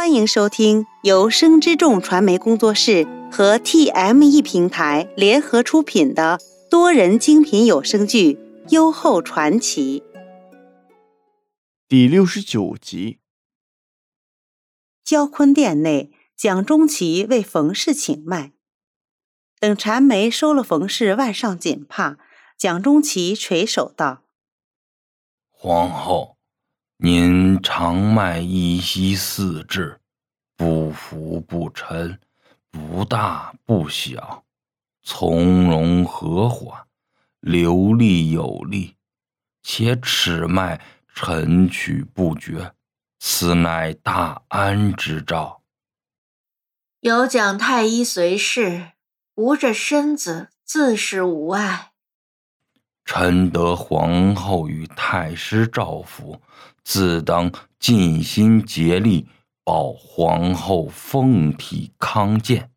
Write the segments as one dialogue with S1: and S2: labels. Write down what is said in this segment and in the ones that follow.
S1: 欢迎收听由生之众传媒工作室和 TME 平台联合出品的多人精品有声剧《优厚传奇》
S2: 第六十九集。
S1: 焦坤殿内，蒋中奇为冯氏请脉。等禅梅收了冯氏腕上锦帕，蒋中奇垂手道：“
S3: 皇后。”您长脉一息四至，不浮不沉，不大不小，从容和缓，流利有力，且尺脉沉曲不绝，此乃大安之兆。
S4: 有蒋太医随侍，吾这身子自是无碍。
S3: 臣得皇后与太师照拂，自当尽心竭力保皇后凤体康健。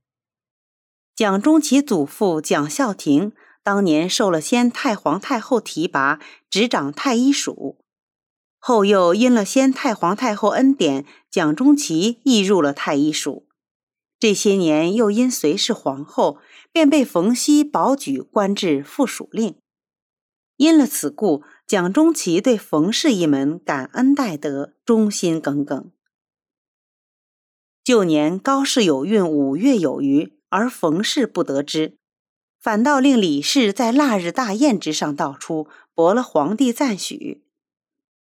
S1: 蒋中奇祖父蒋孝廷当年受了先太皇太后提拔，执掌太医署，后又因了先太皇太后恩典，蒋中奇亦入了太医署。这些年又因随侍皇后，便被冯熙保举官至副署令。因了此故，蒋中奇对冯氏一门感恩戴德，忠心耿耿。旧年高氏有孕五月有余，而冯氏不得知，反倒令李氏在腊日大宴之上道出，博了皇帝赞许。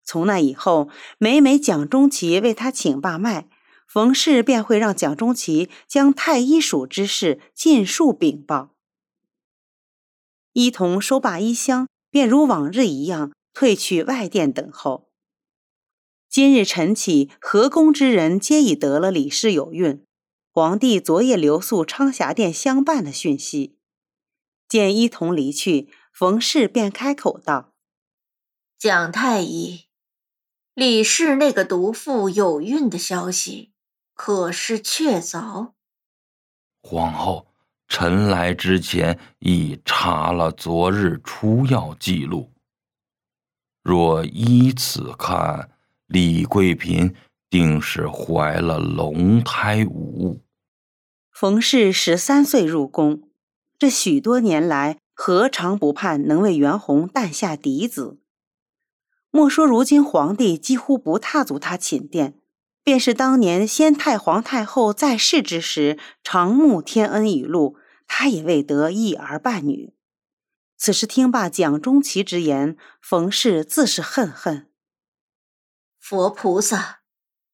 S1: 从那以后，每每蒋中奇为他请罢脉，冯氏便会让蒋中奇将太医署之事尽数禀报。一同收罢衣箱。便如往日一样退去外殿等候。今日晨起，河宫之人皆已得了李氏有孕，皇帝昨夜留宿昌霞殿相伴的讯息。见一同离去，冯氏便开口道：“
S4: 蒋太医，李氏那个毒妇有孕的消息，可是确凿？”
S3: 皇后。臣来之前已查了昨日出药记录。若依此看，李贵嫔定是怀了龙胎无误。
S1: 冯氏十三岁入宫，这许多年来何尝不盼能为袁弘诞下嫡子？莫说如今皇帝几乎不踏足他寝殿，便是当年先太皇太后在世之时，常慕天恩雨露。她也未得一儿半女。此时听罢蒋中奇之言，冯氏自是恨恨。
S4: 佛菩萨，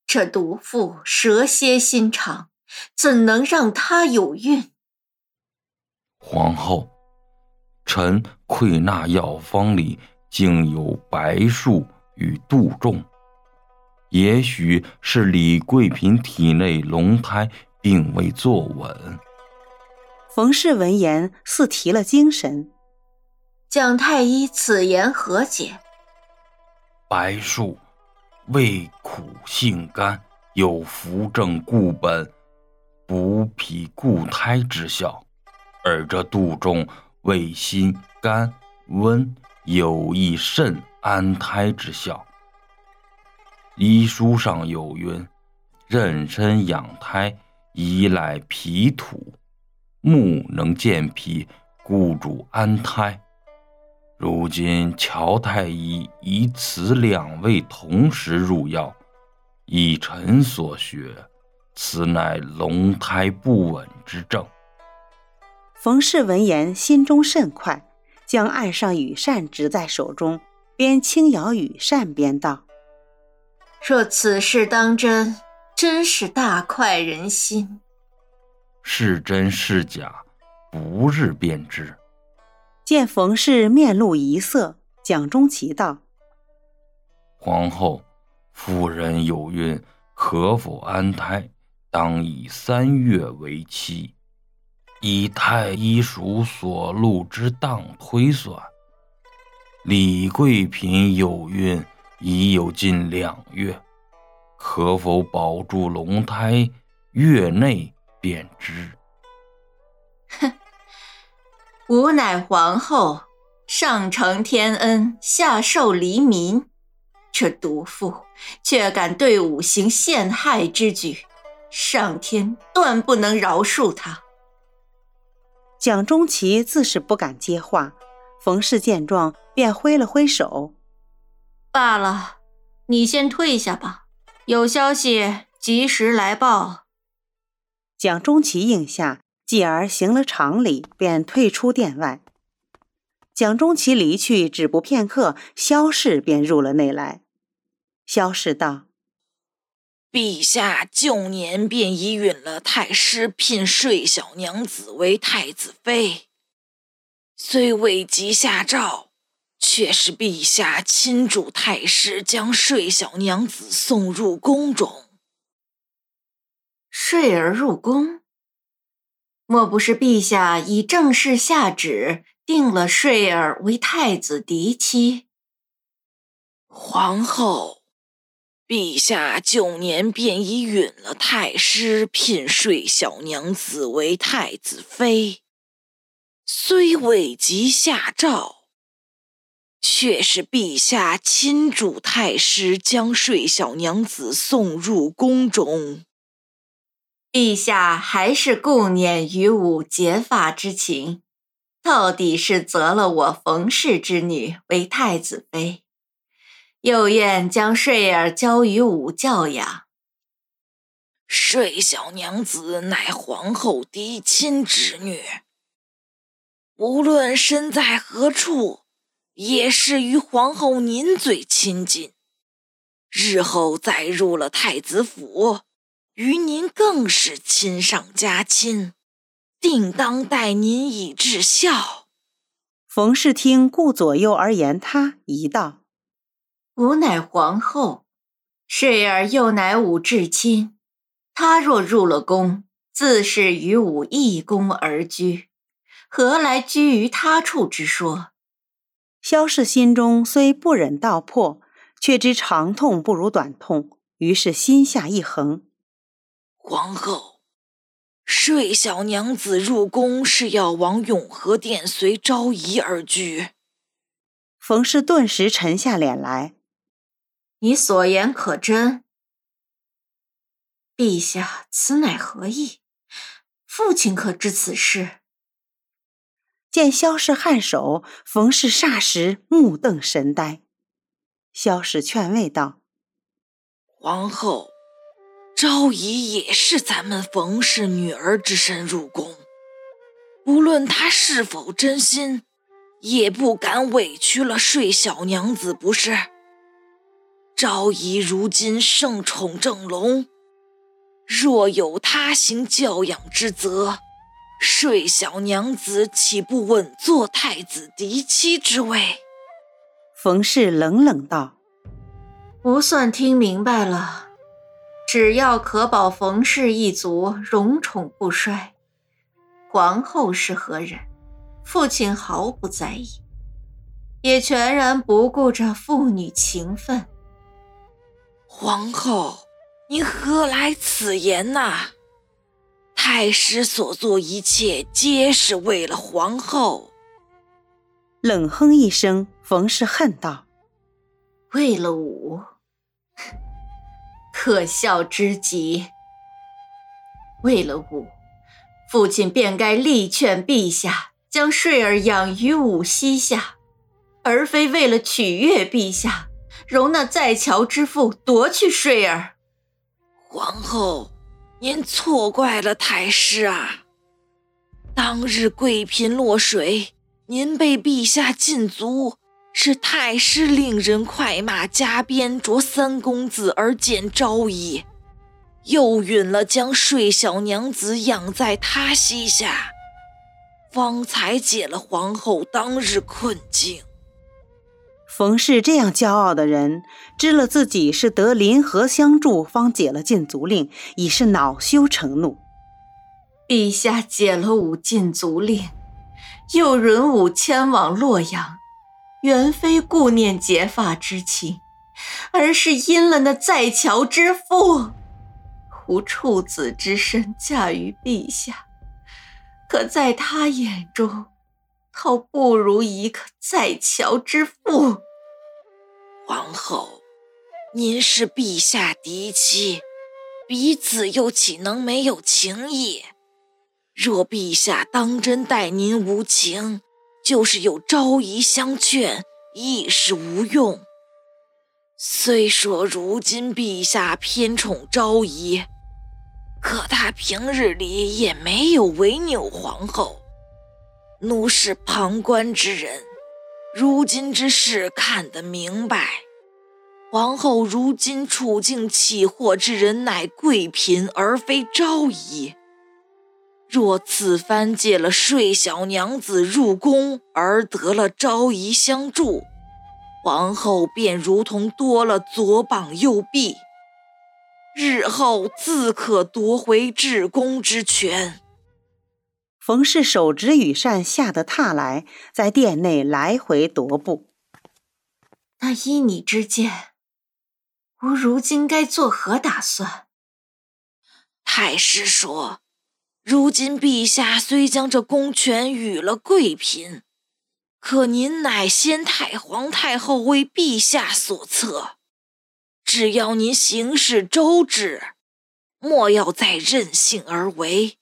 S4: 这毒妇蛇蝎心肠，怎能让她有孕？
S3: 皇后，臣愧那药方里竟有白术与杜仲，也许是李桂平体内龙胎并未坐稳。
S1: 冯氏闻言，似提了精神。
S4: 蒋太医此言何解？
S3: 白术味苦性甘，有扶正固本、补脾固胎之效；而这杜仲味辛甘温，有益肾安胎之效。医书上有云：“妊娠养胎，依赖脾土。”木能健脾，固主安胎。如今乔太医以此两味同时入药，以臣所学，此乃龙胎不稳之症。
S1: 冯氏闻言，心中甚快，将案上羽扇执在手中，边轻摇羽扇边道：“
S4: 若此事当真，真是大快人心。”
S3: 是真是假，不日便知。
S1: 见冯氏面露疑色，蒋中奇道：“
S3: 皇后，夫人有孕，可否安胎？当以三月为期。以太医署所录之当推算，李贵嫔有孕已有近两月，可否保住龙胎？月内。”便知。
S4: 哼，吾乃皇后，上承天恩，下受黎民，这毒妇却敢对吾行陷害之举，上天断不能饶恕他。
S1: 蒋中奇自是不敢接话，冯氏见状便挥了挥手：“
S4: 罢了，你先退下吧，有消息及时来报。”
S1: 蒋中奇应下，继而行了长礼，便退出殿外。蒋中奇离去，只不片刻，萧氏便入了内来。萧氏道：“
S5: 陛下旧年便已允了太师聘睡小娘子为太子妃，虽未及下诏，却是陛下亲嘱太师将睡小娘子送入宫中。
S4: 睡儿入宫，莫不是陛下已正式下旨？”定了睡儿为太子嫡妻。
S5: 皇后，陛下旧年便已允了太师聘睡小娘子为太子妃，虽未及下诏，却是陛下亲嘱太师将睡小娘子送入宫中。
S4: 陛下还是顾念于武结发之情。到底是择了我冯氏之女为太子妃，又愿将睡儿交于武教养。
S5: 睡小娘子乃皇后嫡亲侄女，无论身在何处，也是与皇后您最亲近。日后再入了太子府，与您更是亲上加亲。定当待您以至孝。
S1: 冯氏听顾左右而言他，一道：“
S4: 吾乃皇后，睡儿又乃吾至亲。他若入了宫，自是与吾一宫而居，何来居于他处之说？”
S1: 萧氏心中虽不忍道破，却知长痛不如短痛，于是心下一横。
S5: 皇后。睡小娘子入宫是要往永和殿随昭仪而居。
S1: 冯氏顿时沉下脸来：“
S4: 你所言可真？陛下此乃何意？父亲可知此事？”
S1: 见萧氏颔首，冯氏霎时目瞪神呆。萧氏劝慰道：“
S5: 皇后。”昭仪也是咱们冯氏女儿之身入宫，无论她是否真心，也不敢委屈了睡小娘子，不是？昭仪如今盛宠正隆，若有他行教养之责，睡小娘子岂不稳坐太子嫡妻之位？
S1: 冯氏冷冷道：“
S4: 不算听明白了。”只要可保冯氏一族荣宠不衰，皇后是何人，父亲毫不在意，也全然不顾着父女情分。
S5: 皇后，您何来此言呐？太师所做一切，皆是为了皇后。
S1: 冷哼一声，冯氏恨道：“
S4: 为了武。”可笑之极！为了武，父亲便该力劝陛下将睡儿养于武膝下，而非为了取悦陛下，容那在桥之妇夺去睡儿。
S5: 皇后，您错怪了太师啊！当日贵嫔落水，您被陛下禁足。是太师令人快马加鞭着三公子而见昭仪，又允了将睡小娘子养在他膝下，方才解了皇后当日困境。
S1: 冯氏这样骄傲的人，知了自己是得临河相助方解了禁足令，已是恼羞成怒。
S4: 陛下解了武禁足令，又允武迁往洛阳。原非顾念结发之情，而是因了那在桥之妇。无处子之身嫁于陛下，可在他眼中，倒不如一个在桥之妇。
S5: 皇后，您是陛下嫡妻，彼此又岂能没有情谊？若陛下当真待您无情，就是有昭仪相劝，亦是无用。虽说如今陛下偏宠昭仪，可他平日里也没有违拗皇后。奴是旁观之人，如今之事看得明白。皇后如今处境起祸之人乃贵嫔，而非昭仪。若此番借了睡小娘子入宫，而得了昭仪相助，皇后便如同多了左膀右臂，日后自可夺回至宫之权。
S1: 冯氏手执羽扇，吓得踏来，在殿内来回踱步。
S4: 那依你之见，吾如今该作何打算？
S5: 太师说。如今陛下虽将这公权与了贵嫔，可您乃先太皇太后为陛下所册，只要您行事周至，莫要再任性而为。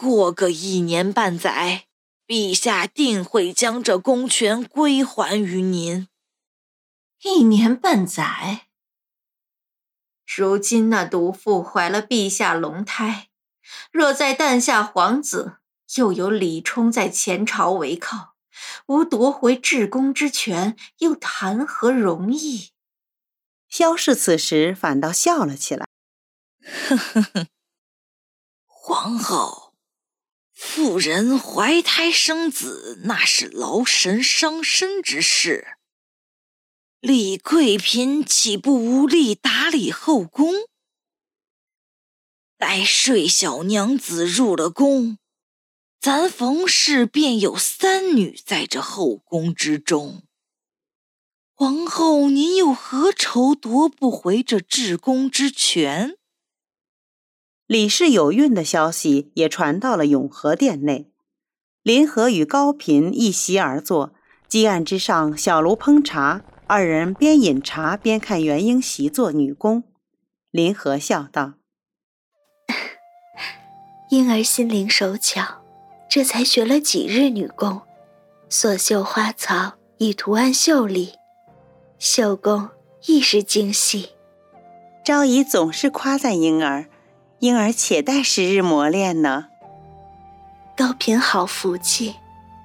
S5: 过个一年半载，陛下定会将这公权归还于您。
S4: 一年半载，如今那毒妇怀了陛下龙胎。若再诞下皇子，又有李冲在前朝为靠，无夺回至公之权，又谈何容易？
S1: 萧氏此时反倒笑了起来：“
S5: 呵呵呵，皇后，妇人怀胎生子，那是劳神伤身之事。李贵嫔岂不无力打理后宫？”待睡小娘子入了宫，咱冯氏便有三女在这后宫之中。皇后，您又何愁夺不回这至宫之权？
S1: 李氏有孕的消息也传到了永和殿内，林和与高嫔一席而坐，几案之上小炉烹茶，二人边饮茶边看元英习作女工。林和笑道。
S6: 婴儿心灵手巧，这才学了几日女工，所绣花草已图案秀丽，绣工亦是精细。
S1: 昭仪总是夸赞婴儿，婴儿且待时日磨练呢。
S6: 高嫔好福气，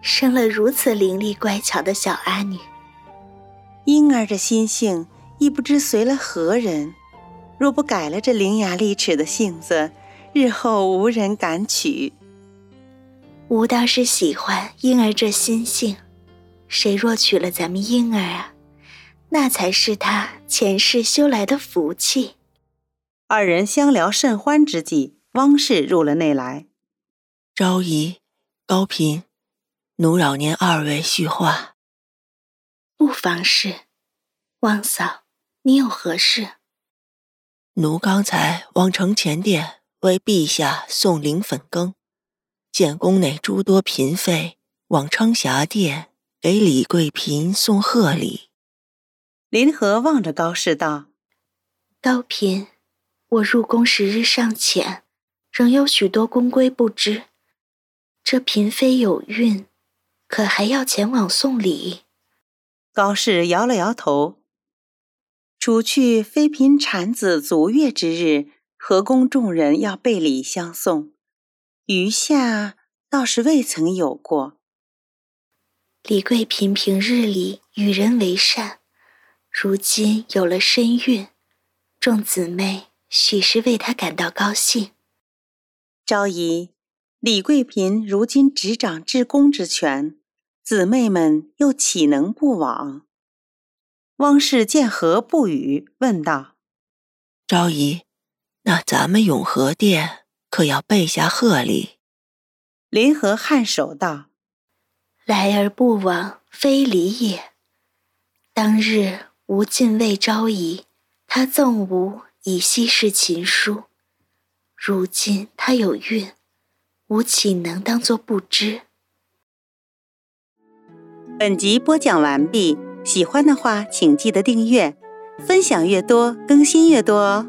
S6: 生了如此伶俐乖巧的小阿女。
S1: 婴儿这心性亦不知随了何人，若不改了这伶牙俐齿的性子。日后无人敢娶。
S6: 吾倒是喜欢婴儿这心性，谁若娶了咱们婴儿啊，那才是他前世修来的福气。
S1: 二人相聊甚欢之际，汪氏入了内来。
S7: 昭仪、高嫔，奴扰您二位叙话。
S6: 不妨事。汪嫂，你有何事？
S7: 奴刚才往承乾殿。为陛下送灵粉羹，见宫内诸多嫔妃往昌霞殿给李贵嫔送贺礼。
S1: 林和望着高氏道：“
S6: 高嫔，我入宫时日尚浅，仍有许多宫规不知。这嫔妃有孕，可还要前往送礼？”
S1: 高氏摇了摇头：“除去妃嫔产子足月之日。”和宫众人要备礼相送，余下倒是未曾有过。
S6: 李贵嫔平日里与人为善，如今有了身孕，众姊妹许是为他感到高兴。
S1: 昭仪，李贵嫔如今执掌至公之权，姊妹们又岂能不往？汪氏见何不语，问道：“
S7: 昭仪。”那咱们永和殿可要备下贺礼。
S1: 林和颔首道：“
S6: 来而不往，非礼也。当日吾进位昭仪，他赠吾以稀释情书。如今他有孕，吾岂能当作不知？”
S1: 本集播讲完毕，喜欢的话请记得订阅，分享越多更新越多哦。